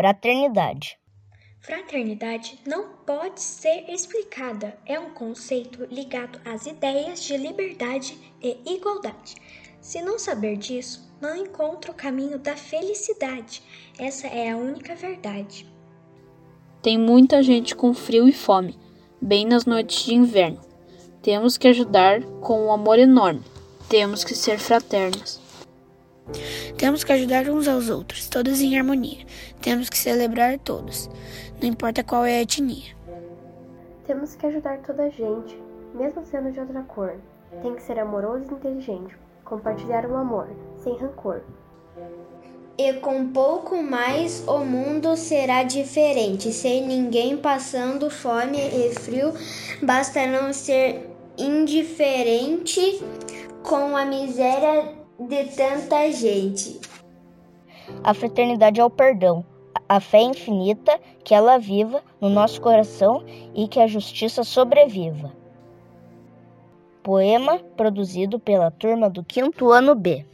Fraternidade. Fraternidade não pode ser explicada. É um conceito ligado às ideias de liberdade e igualdade. Se não saber disso, não encontra o caminho da felicidade. Essa é a única verdade. Tem muita gente com frio e fome, bem nas noites de inverno. Temos que ajudar com um amor enorme. Temos que ser fraternos. Temos que ajudar uns aos outros, todos em harmonia. Temos que celebrar todos, não importa qual é a etnia. Temos que ajudar toda a gente, mesmo sendo de outra cor. Tem que ser amoroso e inteligente, compartilhar o amor, sem rancor. E com pouco mais o mundo será diferente, sem ninguém passando fome e frio, basta não ser indiferente com a miséria de tanta gente. A fraternidade é o perdão, a fé infinita, que ela viva no nosso coração e que a justiça sobreviva. Poema produzido pela turma do quinto ano B.